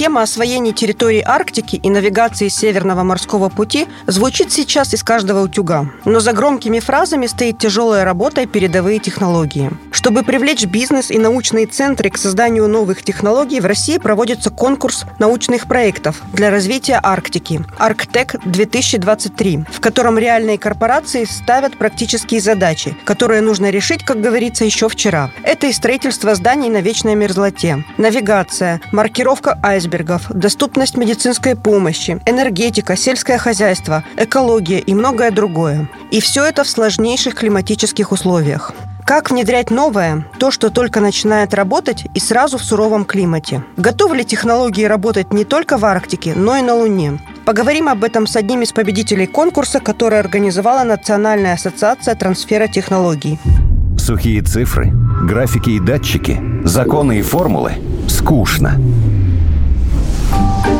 Тема освоения территории Арктики и навигации Северного морского пути звучит сейчас из каждого утюга. Но за громкими фразами стоит тяжелая работа и передовые технологии. Чтобы привлечь бизнес и научные центры к созданию новых технологий, в России проводится конкурс научных проектов для развития Арктики «Арктек 2023», в котором реальные корпорации ставят практические задачи, которые нужно решить, как говорится, еще вчера. Это и строительство зданий на вечной мерзлоте, навигация, маркировка айсбергов, доступность медицинской помощи, энергетика, сельское хозяйство, экология и многое другое. И все это в сложнейших климатических условиях. Как внедрять новое, то, что только начинает работать и сразу в суровом климате? Готовы ли технологии работать не только в Арктике, но и на Луне? Поговорим об этом с одним из победителей конкурса, который организовала Национальная ассоциация трансфера технологий. Сухие цифры, графики и датчики, законы и формулы – скучно.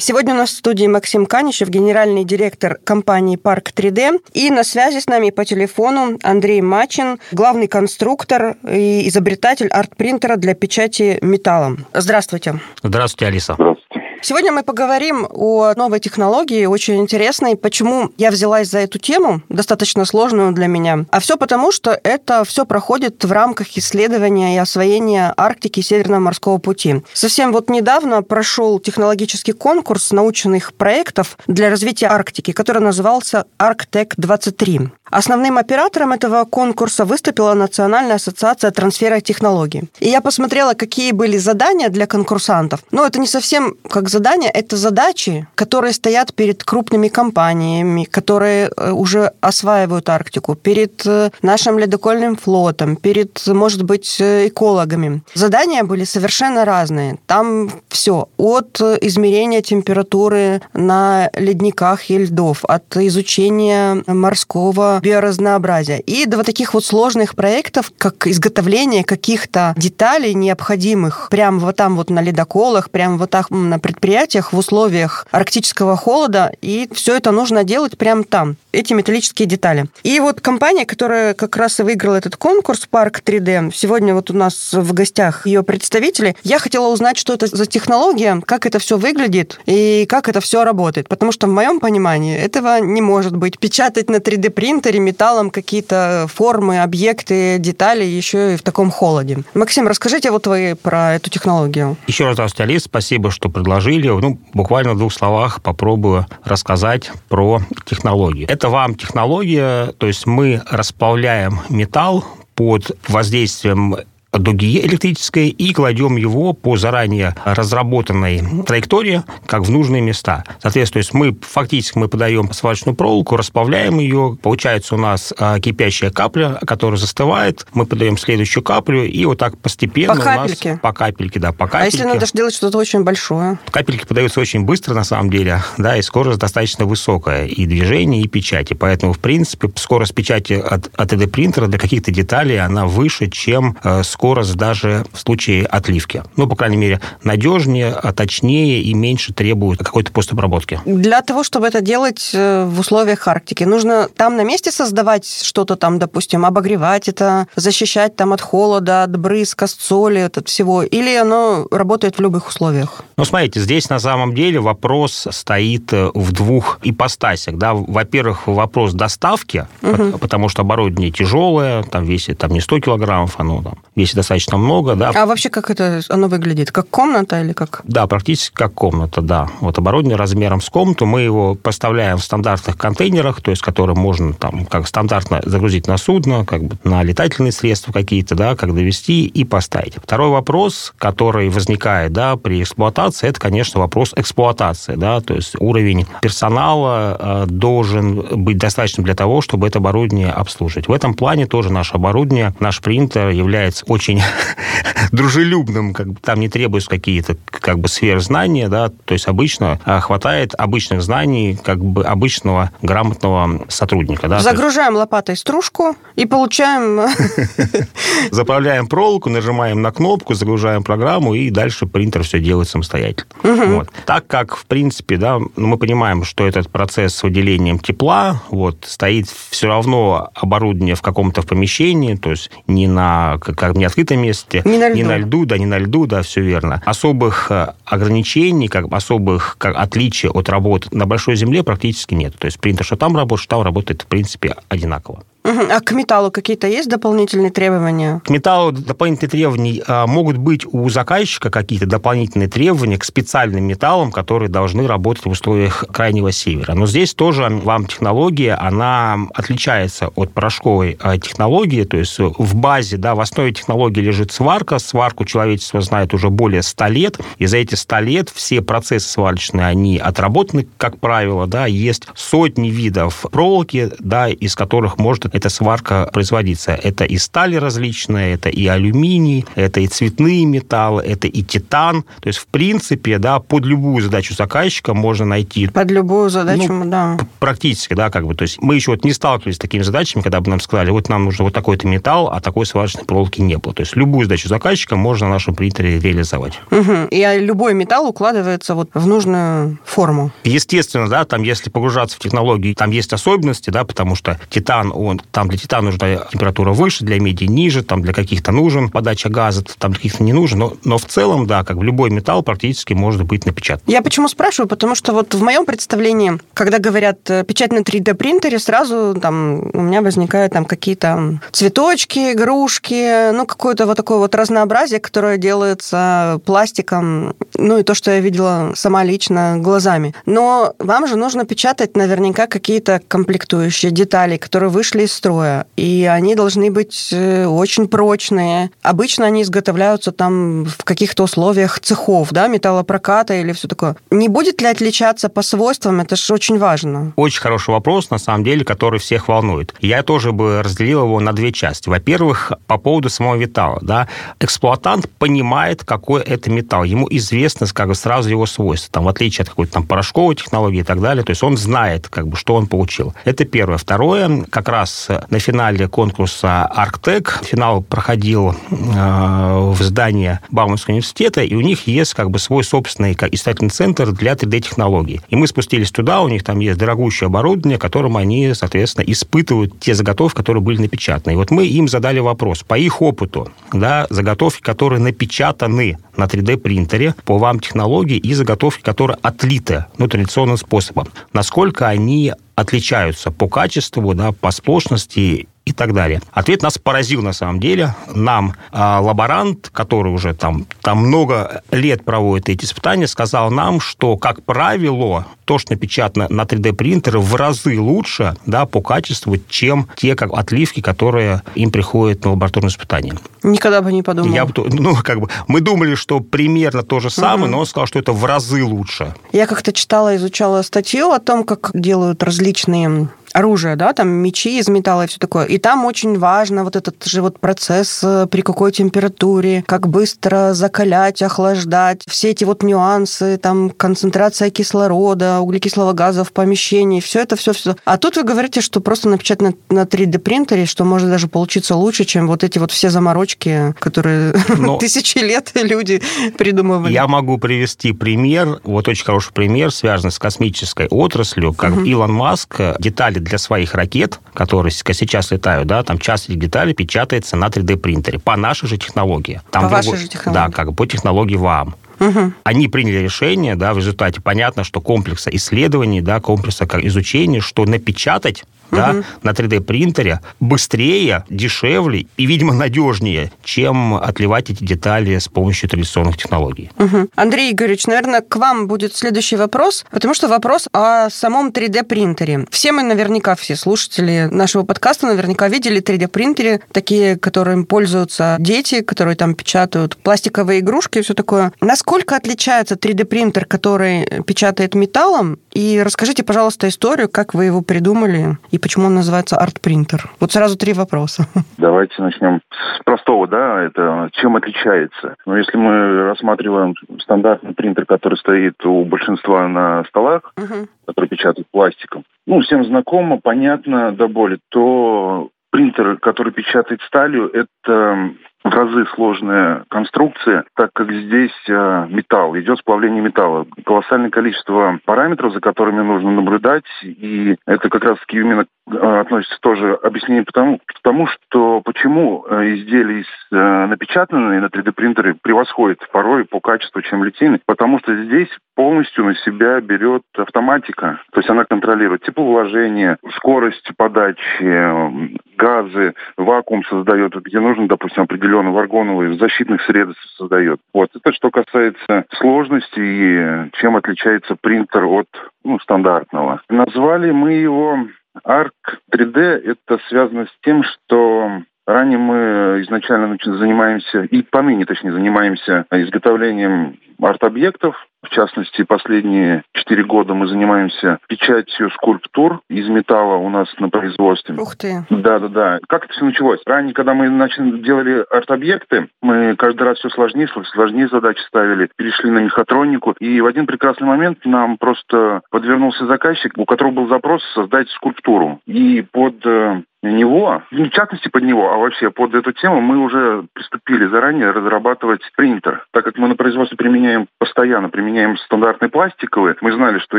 Сегодня у нас в студии Максим Каничев, генеральный директор компании «Парк 3D». И на связи с нами по телефону Андрей Мачин, главный конструктор и изобретатель арт-принтера для печати металлом. Здравствуйте. Здравствуйте, Алиса. Здравствуйте. Сегодня мы поговорим о новой технологии, очень интересной. Почему я взялась за эту тему, достаточно сложную для меня? А все потому, что это все проходит в рамках исследования и освоения Арктики и Северного морского пути. Совсем вот недавно прошел технологический конкурс научных проектов для развития Арктики, который назывался Арктек-23. Основным оператором этого конкурса выступила Национальная ассоциация трансфера технологий. И я посмотрела, какие были задания для конкурсантов. Но это не совсем как задания, это задачи, которые стоят перед крупными компаниями, которые э, уже осваивают Арктику, перед э, нашим ледокольным флотом, перед, может быть, э, экологами. Задания были совершенно разные. Там все от измерения температуры на ледниках и льдов, от изучения морского биоразнообразия. И до вот таких вот сложных проектов, как изготовление каких-то деталей необходимых прямо вот там вот на ледоколах, прямо вот так на предприятиях в условиях арктического холода, и все это нужно делать прямо там, эти металлические детали. И вот компания, которая как раз и выиграла этот конкурс, Парк 3D, сегодня вот у нас в гостях ее представители, я хотела узнать, что это за технология, как это все выглядит и как это все работает. Потому что в моем понимании этого не может быть. Печатать на 3D принтере принтере металлом какие-то формы, объекты, детали еще и в таком холоде. Максим, расскажите вот вы про эту технологию. Еще раз Алис. Спасибо, что предложили. Ну, буквально в двух словах попробую рассказать про технологию. Это вам технология, то есть мы расплавляем металл под воздействием дуги электрической и кладем его по заранее разработанной траектории, как в нужные места. Соответственно, то есть мы фактически мы подаем сварочную проволоку, расплавляем ее, получается у нас а, кипящая капля, которая застывает, мы подаем следующую каплю, и вот так постепенно по капельке? у нас... По капельке, да, по капельке. А если надо делать что-то очень большое? Капельки подаются очень быстро, на самом деле, да, и скорость достаточно высокая, и движение, и печати. Поэтому, в принципе, скорость печати от, от 3D-принтера для каких-то деталей, она выше, чем э, скорость даже в случае отливки. Ну, по крайней мере, надежнее, а точнее и меньше требует какой-то постобработки. Для того, чтобы это делать э, в условиях Арктики, нужно там на месте создавать что-то там, допустим, обогревать это, защищать там от холода, от брызг, от соли, от всего, или оно работает в любых условиях? Ну, смотрите, здесь на самом деле вопрос стоит э, в двух ипостасях. Да? Во-первых, вопрос доставки, угу. потому что оборудование тяжелое, там весит там, не 100 килограммов, оно там весит достаточно много, да. А вообще как это оно выглядит? Как комната или как? Да, практически как комната, да. Вот оборудование размером с комнату, мы его поставляем в стандартных контейнерах, то есть которые можно там как стандартно загрузить на судно, как бы на летательные средства какие-то, да, как довести и поставить. Второй вопрос, который возникает, да, при эксплуатации, это, конечно, вопрос эксплуатации, да, то есть уровень персонала э, должен быть достаточным для того, чтобы это оборудование обслуживать. В этом плане тоже наше оборудование, наш принтер является очень очень дружелюбным, как бы там не требуются какие-то как бы сверхзнания, да, то есть обычно а, хватает обычных знаний как бы обычного грамотного сотрудника. Да, Загружаем есть... лопатой стружку и получаем... Заправляем проволоку, нажимаем на кнопку, загружаем программу, и дальше принтер все делает самостоятельно. Угу. Вот. Так как, в принципе, да, ну, мы понимаем, что этот процесс с выделением тепла, вот, стоит все равно оборудование в каком-то помещении, то есть не на как не открытом месте, не на льду, не на льду да, не на льду, да, все верно. Особых э, ограничений, как особых как отличий от работы на большой земле практически нет. То есть принтер, что там работает, что там работает, в принципе, одинаково. А к металлу какие-то есть дополнительные требования? К металлу дополнительные требования а, могут быть у заказчика какие-то дополнительные требования к специальным металлам, которые должны работать в условиях крайнего севера. Но здесь тоже вам технология, она отличается от порошковой а, технологии, то есть в базе, да, в основе технологии лежит сварка. Сварку человечество знает уже более 100 лет, и за эти 100 лет все процессы сварочные, они отработаны, как правило, да, есть сотни видов проволоки, да, из которых может эта сварка производиться. Это и стали различные, это и алюминий, это и цветные металлы, это и титан. То есть, в принципе, да, под любую задачу заказчика можно найти... Под любую задачу, ну, да. Практически, да, как бы. То есть, мы еще вот не сталкивались с такими задачами, когда бы нам сказали, вот нам нужно вот такой-то металл, а такой сварочной проволоки не было. То есть, любую задачу заказчика можно на нашем принтере реализовать. Угу. И любой металл укладывается вот в нужную форму. Естественно, да, там, если погружаться в технологии, там есть особенности, да, потому что титан, он там для титана нужна температура выше, для меди ниже, там для каких-то нужен подача газа, там для каких-то не нужен. Но, но в целом, да, как бы любой металл практически может быть напечатан. Я почему спрашиваю? Потому что вот в моем представлении, когда говорят э, печать на 3D-принтере, сразу там у меня возникают там какие-то цветочки, игрушки, ну, какое-то вот такое вот разнообразие, которое делается пластиком, ну, и то, что я видела сама лично глазами. Но вам же нужно печатать наверняка какие-то комплектующие детали, которые вышли из строя, и они должны быть э, очень прочные. Обычно они изготовляются там в каких-то условиях цехов, да, металлопроката или все такое. Не будет ли отличаться по свойствам? Это же очень важно. Очень хороший вопрос, на самом деле, который всех волнует. Я тоже бы разделил его на две части. Во-первых, по поводу самого металла. Да, эксплуатант понимает, какой это металл. Ему известно как бы, сразу его свойства. Там, в отличие от какой-то там порошковой технологии и так далее. То есть он знает, как бы, что он получил. Это первое. Второе, как раз на финале конкурса «Арктек». Финал проходил э, в здании Бауманского университета, и у них есть как бы свой собственный исследовательный центр для 3D-технологий. И мы спустились туда, у них там есть дорогущее оборудование, которым они, соответственно, испытывают те заготовки, которые были напечатаны. И вот мы им задали вопрос, по их опыту, да, заготовки, которые напечатаны на 3D-принтере по вам технологии и заготовки, которые отлиты, ну, традиционным способом. Насколько они отличаются по качеству, да, по сплошности и так далее. Ответ нас поразил на самом деле. Нам э, лаборант, который уже там, там много лет проводит эти испытания, сказал нам, что, как правило, то, что напечатано на 3D-принтере, в разы лучше да, по качеству, чем те как, отливки, которые им приходят на лабораторные испытания. Никогда бы не подумал. Я, ну, как бы, мы думали, что примерно то же самое, угу. но он сказал, что это в разы лучше. Я как-то читала, изучала статью о том, как делают различные оружие, да, там мечи из металла и все такое. И там очень важно вот этот же вот процесс, э, при какой температуре, как быстро закалять, охлаждать, все эти вот нюансы, там концентрация кислорода, углекислого газа в помещении, все это, все, все. А тут вы говорите, что просто напечатать на, на 3D принтере, что может даже получиться лучше, чем вот эти вот все заморочки, которые Но тысячи лет люди придумывали. Я могу привести пример, вот очень хороший пример, связанный с космической отраслью, как угу. Илон Маск детали для своих ракет, которые сейчас летают, да, там часть деталей печатается на 3D-принтере по нашей же технологии. Там по другой, вашей же технологии? Да, как по технологии ВАМ. Угу. Они приняли решение, да, в результате понятно, что комплекса исследований, да, комплекса изучения, что напечатать да, угу. на 3D-принтере быстрее, дешевле и, видимо, надежнее, чем отливать эти детали с помощью традиционных технологий. Угу. Андрей Игоревич, наверное, к вам будет следующий вопрос, потому что вопрос о самом 3D-принтере. Все мы наверняка, все слушатели нашего подкаста наверняка видели 3D-принтеры, такие, которыми пользуются дети, которые там печатают пластиковые игрушки и все такое. Насколько отличается 3D-принтер, который печатает металлом? И расскажите, пожалуйста, историю, как вы его придумали и почему он называется арт-принтер? Вот сразу три вопроса. Давайте начнем с простого, да, это чем отличается. Ну, если мы рассматриваем стандартный принтер, который стоит у большинства на столах, угу. который печатает пластиком, ну, всем знакомо, понятно до боли, то принтер, который печатает сталью, это разы сложная конструкция, так как здесь э, металл, идет сплавление металла. Колоссальное количество параметров, за которыми нужно наблюдать, и это как раз-таки именно относится тоже объяснение потому, потому что почему э, изделия э, напечатанные на 3D-принтере превосходят порой по качеству, чем литейные, потому что здесь полностью на себя берет автоматика, то есть она контролирует тепловложение, скорость подачи, газы, вакуум создает, где нужно, допустим, определенные варгоновые защитных средств создает. Вот. Это что касается сложности и чем отличается принтер от ну, стандартного. Назвали мы его ARC 3D. Это связано с тем, что Ранее мы изначально занимаемся, и поныне, точнее, занимаемся изготовлением арт-объектов. В частности, последние четыре года мы занимаемся печатью скульптур из металла у нас на производстве. Ух ты! Да-да-да. Как это все началось? Ранее, когда мы начали, делали арт-объекты, мы каждый раз все сложнее, сложнее задачи ставили, перешли на мехатронику. И в один прекрасный момент нам просто подвернулся заказчик, у которого был запрос создать скульптуру. И под э, него, не в частности под него, а вообще под эту тему мы уже приступили заранее разрабатывать принтер. Так как мы на производстве применяем постоянно, применяем стандартные пластиковые, мы знали, что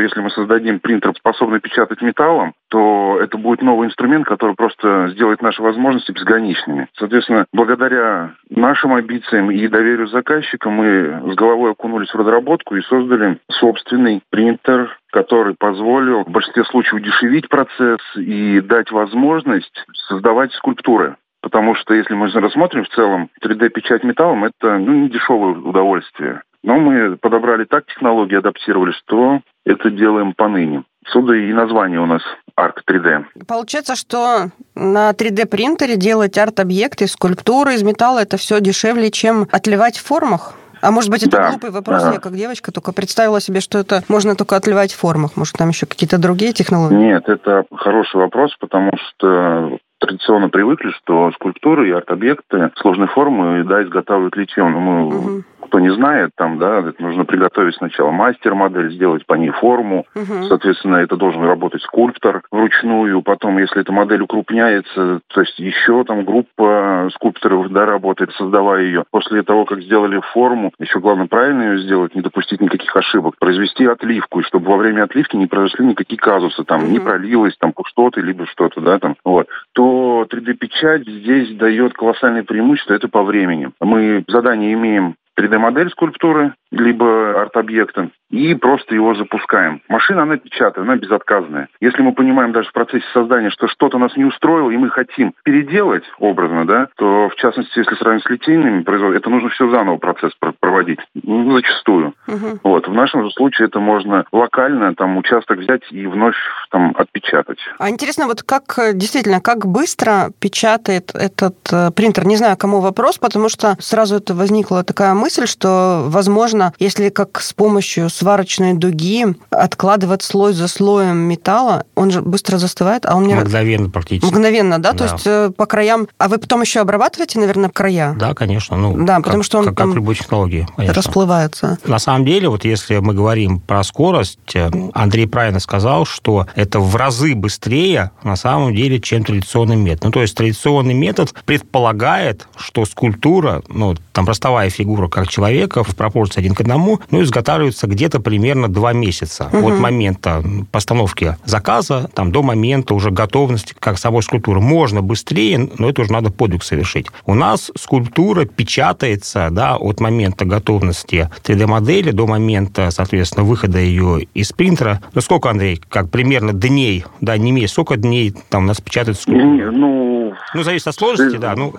если мы создадим принтер, способный печатать металлом, то это будет новый инструмент, который просто сделает наши возможности безграничными. Соответственно, благодаря нашим амбициям и доверию заказчика мы с головой окунулись в разработку и создали собственный принтер который позволил в большинстве случаев удешевить процесс и дать возможность создавать скульптуры. Потому что если мы рассмотрим в целом 3D-печать металлом, это ну, не дешевое удовольствие. Но мы подобрали так технологии, адаптировали, что это делаем поныне. Сюда и название у нас Arc 3D. Получается, что на 3D-принтере делать арт-объекты, скульптуры из металла, это все дешевле, чем отливать в формах? А может быть, это да. глупый вопрос, ага. я как девочка только представила себе, что это можно только отливать в формах. Может, там еще какие-то другие технологии? Нет, это хороший вопрос, потому что традиционно привыкли, что скульптуры и арт-объекты сложной формы, да, изготавливают литьем. Мы угу кто не знает, там, да, нужно приготовить сначала мастер-модель, сделать по ней форму. Угу. Соответственно, это должен работать скульптор вручную. Потом, если эта модель укрупняется, то есть еще там группа скульпторов, да, работает, создавая ее. После того, как сделали форму, еще главное правильно ее сделать, не допустить никаких ошибок, произвести отливку, и чтобы во время отливки не произошли никакие казусы, там, угу. не пролилось там что-то, либо что-то, да, там, вот, то 3D-печать здесь дает колоссальное преимущество, это по времени. Мы задание имеем 3D-модель скульптуры, либо арт-объекта, и просто его запускаем. Машина, она печатает, она безотказная. Если мы понимаем даже в процессе создания, что что-то нас не устроило, и мы хотим переделать образно, да, то, в частности, если сравнить с литейными производством, это нужно все заново процесс проводить, ну, зачастую. Угу. Вот. В нашем же случае это можно локально там участок взять и вновь там отпечатать. А интересно, вот как действительно, как быстро печатает этот э, принтер? Не знаю, кому вопрос, потому что сразу это возникла такая мысль, что, возможно, если как с помощью сварочной дуги откладывать слой за слоем металла, он же быстро застывает, а он не... Мгновенно практически. Мгновенно, да? да? То есть э, по краям... А вы потом еще обрабатываете, наверное, края? Да, конечно. Ну, да, потому что он как, как любой технологии, конечно. расплывается. На самом деле, вот если мы говорим про скорость, э, Андрей правильно сказал, что это в разы быстрее на самом деле, чем традиционный метод. Ну, то есть традиционный метод предполагает, что скульптура, ну, там ростовая фигура как человека в пропорции один к одному, ну, изготавливается где-то примерно два месяца угу. от момента постановки заказа там, до момента уже готовности как самой скульптуры. Можно быстрее, но это уже надо подвиг совершить. У нас скульптура печатается да, от момента готовности 3D-модели до момента, соответственно, выхода ее из принтера. Ну, сколько, Андрей, как примерно дней, да, не месяц, сколько дней там у нас печатают скульптуру? Ну, ну, зависит от сложности, да. Ну,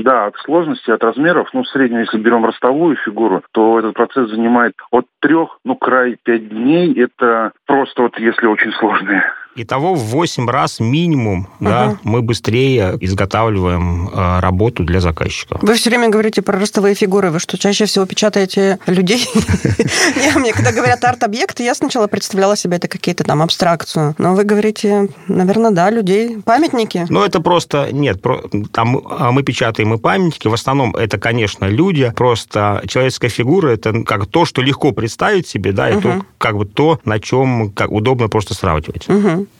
да, от сложности, от размеров. Ну, в среднем, если берем ростовую фигуру, то этот процесс занимает от трех, ну, край пять дней. Это просто вот если очень сложные Итого в 8 раз минимум угу. да, мы быстрее изготавливаем э, работу для заказчика. Вы все время говорите про ростовые фигуры. Вы что, чаще всего печатаете людей? Мне, когда говорят арт-объекты, я сначала представляла себе это какие-то там абстракцию. Но вы говорите, наверное, да, людей. Памятники? Ну, это просто... Нет, там а мы печатаем и памятники. В основном это, конечно, люди. Просто человеческая фигура – это как то, что легко представить себе, да, и то, как бы то, на чем удобно просто сравнивать.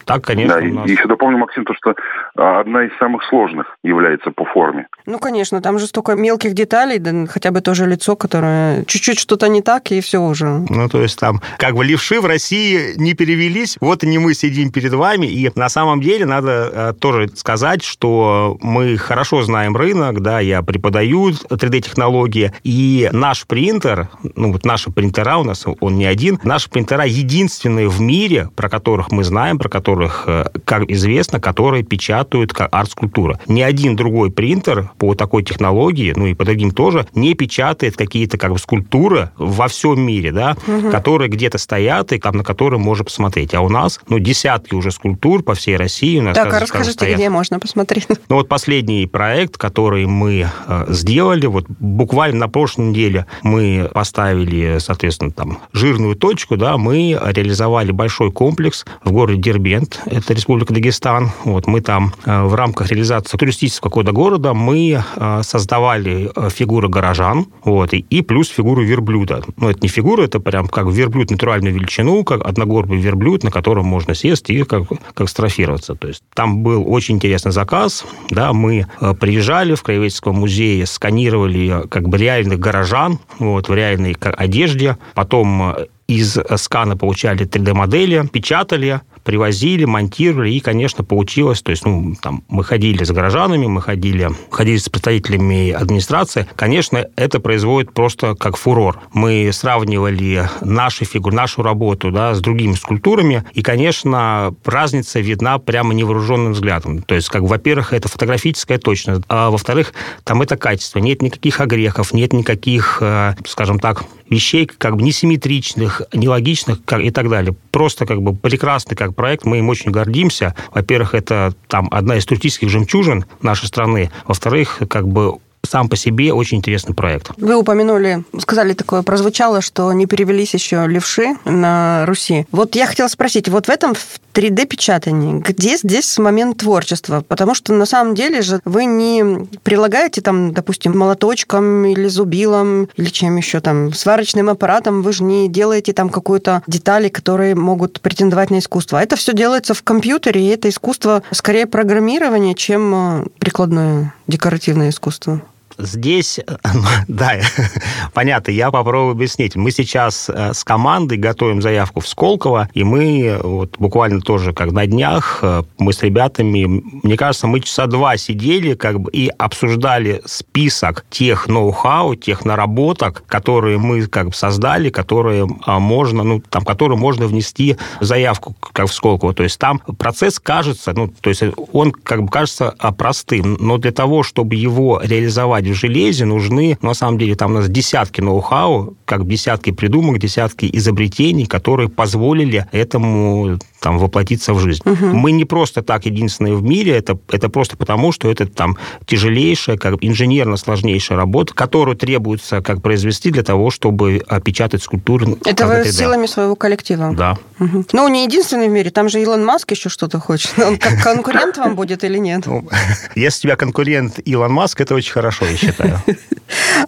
Так, конечно. Да, нас... еще дополню, Максим, то, что а, одна из самых сложных является по форме. Ну, конечно, там же столько мелких деталей, да, хотя бы тоже лицо, которое чуть-чуть что-то не так, и все уже. Ну, то есть там как бы левши в России не перевелись, вот и не мы сидим перед вами, и на самом деле надо э, тоже сказать, что мы хорошо знаем рынок, да, я преподаю 3D-технологии, и наш принтер, ну, вот наши принтера у нас, он не один, наши принтера единственные в мире, про которых мы знаем, про которых, э, как известно, которые печатают как арт-скульптура. Ни один другой принтер по такой технологии, ну и по другим тоже, не печатает какие-то как бы скульптуры во всем мире, да, угу. которые где-то стоят и там на которые можно посмотреть. А у нас, ну, десятки уже скульптур по всей России. У нас, так, а расскажите, стоят. где можно посмотреть? Ну, вот последний проект, который мы э, сделали, вот буквально на прошлой неделе мы поставили, соответственно, там жирную точку, да, мы реализовали большой комплекс в городе Дербент, это Республика Дагестан. Вот мы там э, в рамках реализации туристического какого-то города мы э, создавали э, фигуры горожан, вот, и, и плюс фигуру верблюда. Ну, это не фигура, это прям как верблюд натуральную величину, как одногорбый верблюд, на котором можно сесть и как, как строфироваться. То есть там был очень интересный заказ, да, мы приезжали в Краеведческом музее, сканировали как бы реальных горожан, вот, в реальной одежде, потом из скана получали 3D-модели, печатали, привозили, монтировали, и, конечно, получилось, то есть, ну, там, мы ходили с горожанами, мы ходили, ходили с представителями администрации, конечно, это производит просто как фурор. Мы сравнивали наши фигуры, нашу работу, да, с другими скульптурами, и, конечно, разница видна прямо невооруженным взглядом. То есть, как, во-первых, это фотографическая точность, а во-вторых, там это качество. Нет никаких огрехов, нет никаких, э, скажем так, вещей как бы несимметричных, нелогичных и так далее. Просто как бы прекрасный как проект, мы им очень гордимся. Во-первых, это там одна из туристических жемчужин нашей страны. Во-вторых, как бы сам по себе очень интересный проект. Вы упомянули, сказали такое, прозвучало, что не перевелись еще левши на Руси. Вот я хотела спросить, вот в этом 3D-печатании, где здесь момент творчества? Потому что на самом деле же вы не прилагаете там, допустим, молоточком или зубилом, или чем еще там, сварочным аппаратом, вы же не делаете там какую-то детали, которые могут претендовать на искусство. Это все делается в компьютере, и это искусство скорее программирование, чем э, прикладное декоративное искусство. Здесь, да, понятно, я попробую объяснить. Мы сейчас э, с командой готовим заявку в Сколково, и мы вот буквально тоже как на днях, э, мы с ребятами, мне кажется, мы часа два сидели как бы и обсуждали список тех ноу-хау, тех наработок, которые мы как бы создали, которые а, можно, ну, там, которые можно внести заявку как в Сколково. То есть там процесс кажется, ну, то есть он как бы кажется а, простым, но для того, чтобы его реализовать в железе нужны, ну, на самом деле, там у нас десятки ноу-хау, как десятки придумок, десятки изобретений, которые позволили этому там воплотиться в жизнь. Угу. Мы не просто так единственные в мире, это, это просто потому, что это там тяжелейшая, как инженерно сложнейшая работа, которую требуется как произвести для того, чтобы опечатать скульптуры. Это вы силами своего коллектива? Да. Угу. Ну, не единственный в мире, там же Илон Маск еще что-то хочет. Он как конкурент вам будет или нет? Ну, если у тебя конкурент Илон Маск, это очень хорошо, я считаю.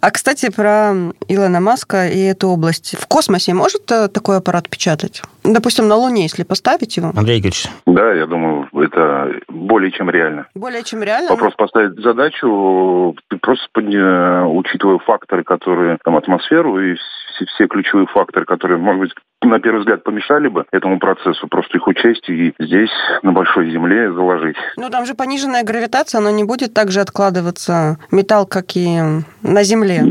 А, кстати, про Илона Маска и эту область. В космосе может э, такой аппарат печатать? Допустим, на Луне, если поставить его? Андрей Игоревич. Да, я думаю, это более чем реально. Более чем реально? Вопрос поставить задачу, просто учитывая факторы, которые там атмосферу и все, все ключевые факторы, которые, может быть, на первый взгляд помешали бы этому процессу, просто их учесть и здесь, на большой земле, заложить. Ну, там же пониженная гравитация, она не будет так же откладываться металл, как и на Земле.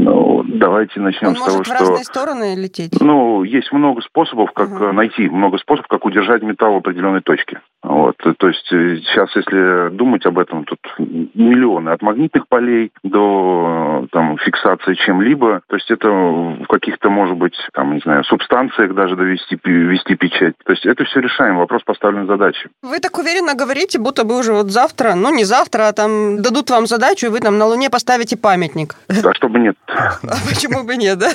Давайте начнем Он с того, что... в разные стороны лететь? Ну, есть много способов, как угу. найти, много способов, как удержать металл в определенной точке. Вот. То есть сейчас, если думать об этом, тут миллионы от магнитных полей до там, фиксации чем-либо. То есть это в каких-то, может быть, там, не знаю, субстанциях даже довести вести печать. То есть это все решаем. Вопрос поставлен задачи. Вы так уверенно говорите, будто бы уже вот завтра, ну не завтра, а там дадут вам задачу, и вы там на Луне поставите памятник. А чтобы нет. А почему бы нет, да?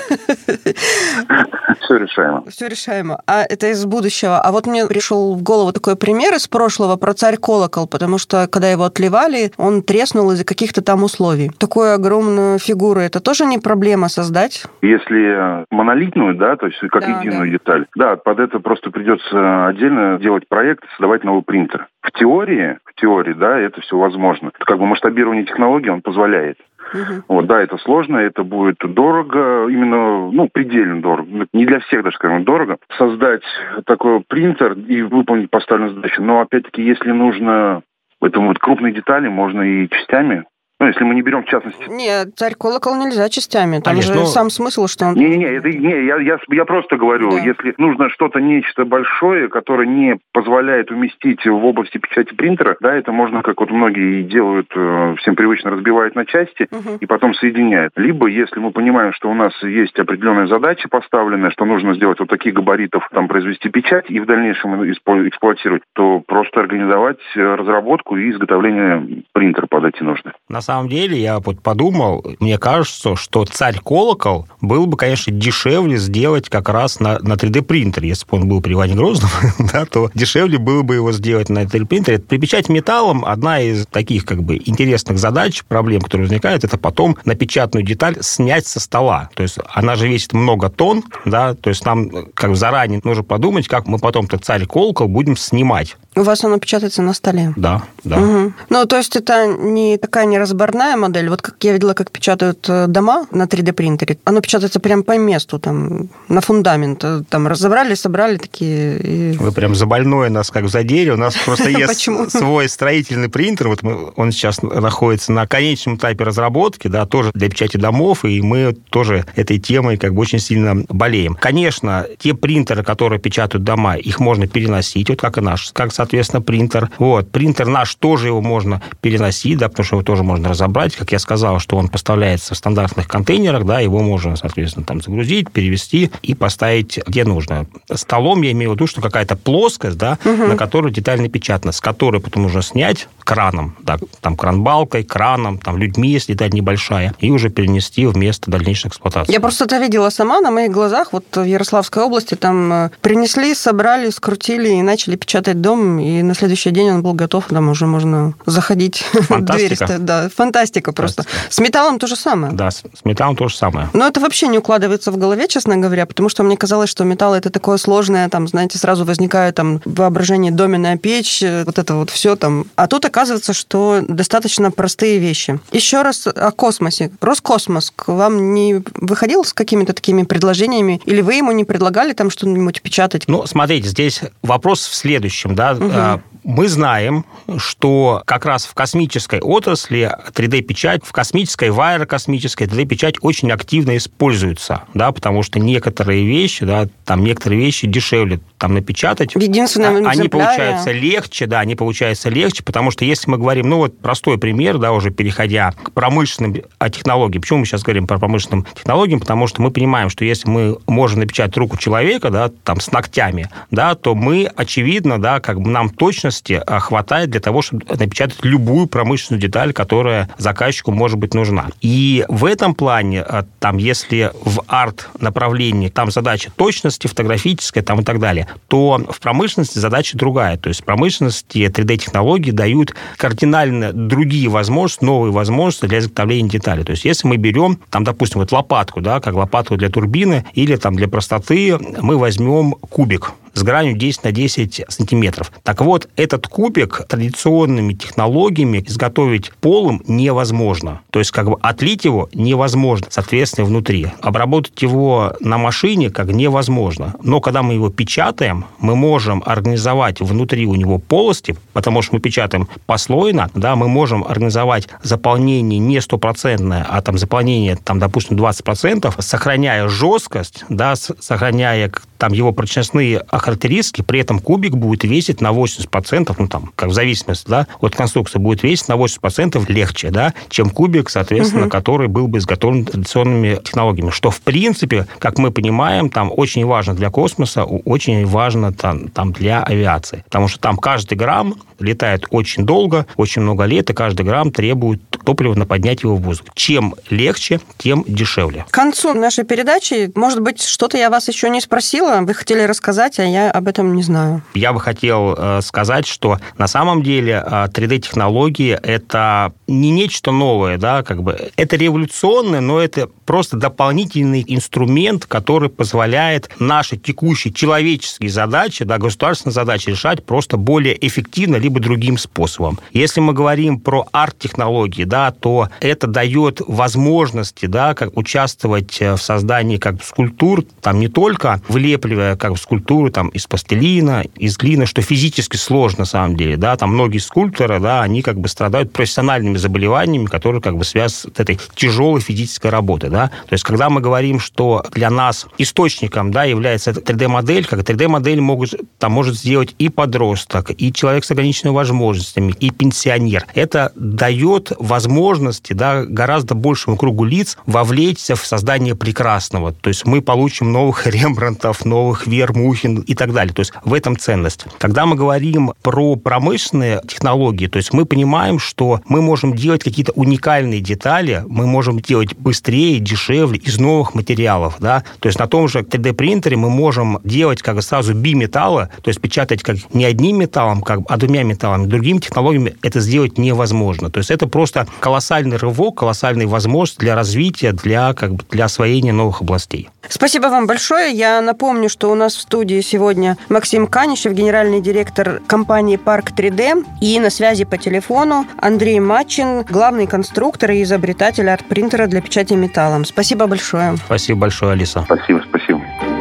Все решаемо. Все решаемо. А это из будущего. А вот мне пришел в голову такой пример из прошлого про царь колокол, потому что когда его отливали, он треснул из-за каких-то там условий. Такую огромную фигуру, это тоже не проблема создать? Если монолитную, да, то есть как да, единую да. деталь, да, под это просто придется отдельно делать проект, создавать новый принтер. В теории, в теории, да, это все возможно. Это как бы масштабирование технологий он позволяет. Угу. Вот, да, это сложно, это будет дорого, именно, ну, предельно дорого. Не для всех даже, скажем, дорого. Создать такой принтер и выполнить поставленную задачу. Но, опять-таки, если нужно это вот крупные детали, можно и частями ну, если мы не берем в частности... Нет, царь колокол нельзя частями. Там Конечно, же ну... сам смысл, что он... Не-не-не, это, не, я, я, я просто говорю, да. если нужно что-то, нечто большое, которое не позволяет уместить в области печати принтера, да, это можно, как вот многие делают, э, всем привычно разбивают на части угу. и потом соединяют. Либо, если мы понимаем, что у нас есть определенная задача поставленная, что нужно сделать вот таких габаритов, там, произвести печать и в дальнейшем эксплуатировать, то просто организовать э, разработку и изготовление принтера под эти нужды. На самом деле, я вот подумал, мне кажется, что царь-колокол был бы, конечно, дешевле сделать как раз на, на 3D-принтере. Если бы он был при Иване Грозном, да, то дешевле было бы его сделать на 3D-принтере. Припечать металлом одна из таких как бы интересных задач, проблем, которые возникают, это потом напечатанную деталь снять со стола. То есть она же весит много тонн, да, то есть нам как бы заранее нужно подумать, как мы потом этот царь-колокол будем снимать. У вас оно печатается на столе? Да, да. Угу. Ну, то есть это не такая неразборная модель. Вот как я видела, как печатают э, дома на 3D-принтере. Оно печатается прям по месту, там, на фундамент. Э, там разобрали, собрали такие... И... Вы прям за больное нас как задели. У нас просто есть свой строительный принтер. Вот он сейчас находится на конечном этапе разработки, да, тоже для печати домов, и мы тоже этой темой как бы очень сильно болеем. Конечно, те принтеры, которые печатают дома, их можно переносить, вот как и наш, как, соответственно, принтер. Вот. Принтер наш тоже его можно переносить, да, потому что его тоже можно разобрать. Как я сказал, что он поставляется в стандартных контейнерах, да, его можно, соответственно, там загрузить, перевести и поставить где нужно. Столом я имею в виду, что какая-то плоскость, да, угу. на которую деталь напечатана, с которой потом нужно снять краном, да, там кран-балкой, краном, там людьми, если деталь небольшая, и уже перенести в место дальнейшей эксплуатации. Я просто это видела сама на моих глазах. Вот в Ярославской области там э, принесли, собрали, скрутили и начали печатать дом и на следующий день он был готов, там уже можно заходить в дверь. Да, фантастика просто. С металлом то же самое. Да, с металлом то же самое. Но это вообще не укладывается в голове, честно говоря, потому что мне казалось, что металл это такое сложное, там, знаете, сразу возникает там воображение доменная печь, вот это вот все там. А тут оказывается, что достаточно простые вещи. Еще раз о космосе. Роскосмос к вам не выходил с какими-то такими предложениями, или вы ему не предлагали там что-нибудь печатать? Ну, смотрите, здесь вопрос в следующем, да, угу. mm-hmm. uh, Мы знаем, что как раз в космической отрасли 3D-печать, в космической, в аэрокосмической 3D-печать очень активно используется, да, потому что некоторые вещи, да, там некоторые вещи дешевле там напечатать. Единственное, а, Они получаются легче, да, они получаются легче, потому что если мы говорим, ну вот простой пример, да, уже переходя к промышленным технологиям. Почему мы сейчас говорим про промышленным технологиям? Потому что мы понимаем, что если мы можем напечатать руку человека, да, там с ногтями, да, то мы, очевидно, да, как бы нам точности а, хватает для того, чтобы напечатать любую промышленную деталь, которая заказчику может быть нужна. И в этом плане, а, там, если в арт-направлении там задача точности фотографическая там и так далее, то в промышленности задача другая. То есть в промышленности 3D-технологии дают кардинально другие возможности, новые возможности для изготовления деталей. То есть если мы берем, там, допустим, вот лопатку, да, как лопатку для турбины, или там для простоты мы возьмем кубик, с гранью 10 на 10 сантиметров. Так вот, этот кубик традиционными технологиями изготовить полым невозможно. То есть, как бы отлить его невозможно, соответственно, внутри. Обработать его на машине как невозможно. Но когда мы его печатаем, мы можем организовать внутри у него полости, потому что мы печатаем послойно, да, мы можем организовать заполнение не стопроцентное, а там заполнение, там, допустим, 20%, сохраняя жесткость, да, сохраняя там его прочностные характеристики, при этом кубик будет весить на 80%, ну там, как в зависимости, да, от конструкции будет весить на 80% легче, да, чем кубик, соответственно, угу. который был бы изготовлен традиционными технологиями. Что, в принципе, как мы понимаем, там очень важно для космоса, очень важно там, там для авиации. Потому что там каждый грамм летает очень долго, очень много лет, и каждый грамм требует топлива на поднять его в воздух. Чем легче, тем дешевле. К концу нашей передачи, может быть, что-то я вас еще не спросила, вы хотели рассказать, а я об этом не знаю. Я бы хотел э, сказать, что на самом деле 3D-технологии э, это не нечто новое, да, как бы это революционное, но это просто дополнительный инструмент, который позволяет наши текущие человеческие задачи, да, государственные задачи решать просто более эффективно, либо другим способом. Если мы говорим про арт-технологии, да, то это дает возможности, да, как участвовать э, в создании как скульптур, там не только влепливая как скульптуру там из пластилина, из глины, что физически сложно на самом деле, да, там многие скульпторы, да, они как бы страдают профессиональными заболеваниями, которые как бы связаны с этой тяжелой физической работой, да. То есть, когда мы говорим, что для нас источником, да, является 3D-модель, как 3D-модель могут, там может сделать и подросток, и человек с ограниченными возможностями, и пенсионер. Это дает возможности, да, гораздо большему кругу лиц вовлечься в создание прекрасного. То есть мы получим новых Рембрандтов, новых Вермухин и так далее. То есть в этом ценность. Когда мы говорим про промышленные технологии, то есть мы понимаем, что мы можем делать какие-то уникальные детали, мы можем делать быстрее, дешевле, из новых материалов. Да? То есть на том же 3D-принтере мы можем делать как сразу биметалла, то есть печатать как не одним металлом, как, а двумя металлами. Другими технологиями это сделать невозможно. То есть это просто колоссальный рывок, колоссальная возможность для развития, для, как бы, для освоения новых областей. Спасибо вам большое. Я напомню, что у нас в студии сегодня Максим Канишев, генеральный директор компании «Парк 3D», и на связи по телефону Андрей Мачин, главный конструктор и изобретатель арт-принтера для печати металлом. Спасибо большое. Спасибо большое, Алиса. Спасибо, спасибо.